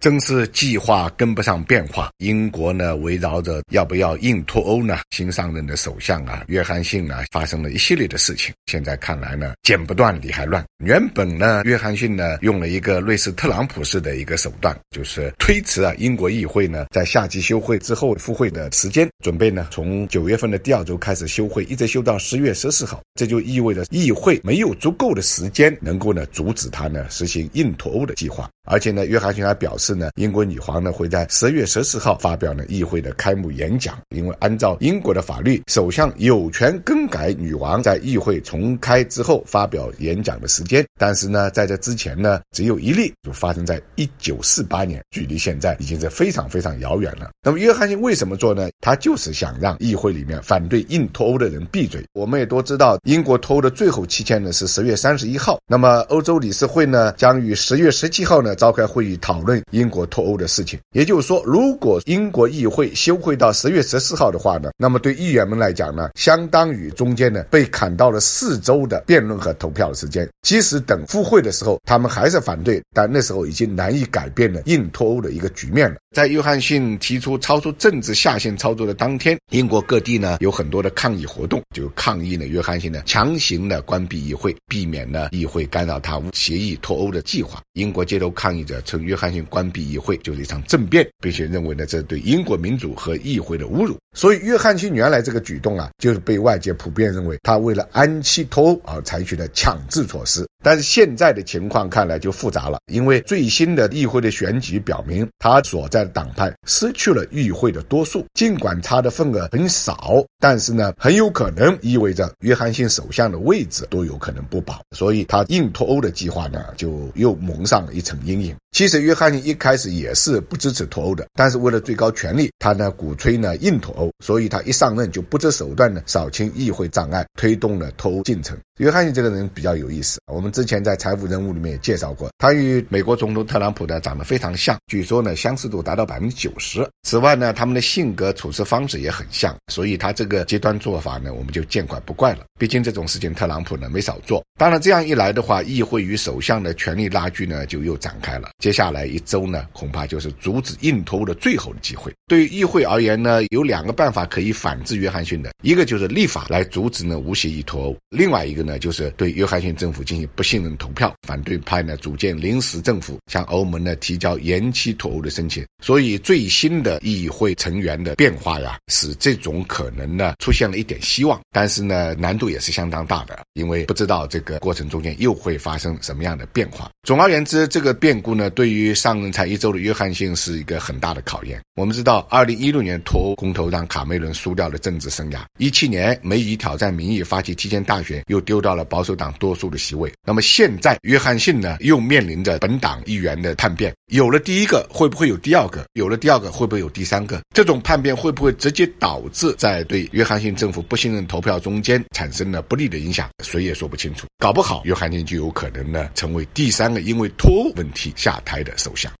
正是计划跟不上变化，英国呢围绕着要不要硬脱欧呢，新上任的首相啊约翰逊呢发生了一系列的事情。现在看来呢，剪不断理还乱。原本呢，约翰逊呢用了一个类似特朗普式的一个手段，就是推迟啊英国议会呢在夏季休会之后复会的时间，准备呢从九月份的第二周开始休会，一直休到十月十四号。这就意味着议会没有足够的时间能够呢阻止他呢实行硬脱欧的计划。而且呢，约翰逊还表示呢，英国女皇呢会在十月十四号发表呢议会的开幕演讲。因为按照英国的法律，首相有权更改女王在议会重开之后发表演讲的时间。但是呢，在这之前呢，只有一例，就发生在一九四八年，距离现在已经是非常非常遥远了。那么，约翰逊为什么做呢？他就是想让议会里面反对硬脱欧的人闭嘴。我们也都知道，英国脱欧的最后期限呢是十月三十一号。那么，欧洲理事会呢将于十月十七号呢。召开会议讨论英国脱欧的事情，也就是说，如果英国议会休会到十月十四号的话呢，那么对议员们来讲呢，相当于中间呢被砍到了四周的辩论和投票的时间。即使等复会的时候，他们还是反对，但那时候已经难以改变了硬脱欧的一个局面了。在约翰逊提出超出政治下限操作的当天，英国各地呢有很多的抗议活动，就抗议呢约翰逊呢强行的关闭议会，避免呢议会干扰他协议脱欧的计划。英国街头。抗议者称约翰逊关闭议会就是一场政变，并且认为呢这对英国民主和议会的侮辱。所以约翰逊原来这个举动啊，就是被外界普遍认为他为了安期脱欧而采取的强制措施。但是现在的情况看来就复杂了，因为最新的议会的选举表明，他所在的党派失去了议会的多数。尽管他的份额很少，但是呢，很有可能意味着约翰逊首相的位置都有可能不保。所以他硬脱欧的计划呢，就又蒙上了一层阴影。其实约翰逊一开始也是不支持脱欧的，但是为了最高权力，他呢鼓吹呢硬脱欧，所以他一上任就不择手段的扫清议会障碍，推动了脱欧进程。约翰逊这个人比较有意思，我们之前在财富人物里面也介绍过，他与美国总统特朗普呢长得非常像，据说呢相似度达到百分之九十。此外呢，他们的性格处事方式也很像，所以他这个极端做法呢，我们就见怪不怪了。毕竟这种事情特朗普呢没少做。当然这样一来的话，议会与首相的权力拉锯呢就又展开了。接下来一周呢，恐怕就是阻止硬脱欧的最后的机会。对于议会而言呢，有两个办法可以反制约翰逊的，一个就是立法来阻止呢无协议脱欧，另外一个呢。就是对约翰逊政府进行不信任投票，反对派呢组建临时政府，向欧盟呢提交延期脱欧的申请。所以最新的议会成员的变化呀，使这种可能呢出现了一点希望，但是呢难度也是相当大的，因为不知道这个过程中间又会发生什么样的变化。总而言之，这个变故呢对于上任才一周的约翰逊是一个很大的考验。我们知道，二零一六年脱欧公投让卡梅伦输掉了政治生涯，一七年梅姨挑战民意发起提前大选又丢。掉了保守党多数的席位，那么现在约翰逊呢又面临着本党议员的叛变，有了第一个会不会有第二个？有了第二个会不会有第三个？这种叛变会不会直接导致在对约翰逊政府不信任投票中间产生了不利的影响？谁也说不清楚。搞不好约翰逊就有可能呢成为第三三个因为脱欧问题下台的首相。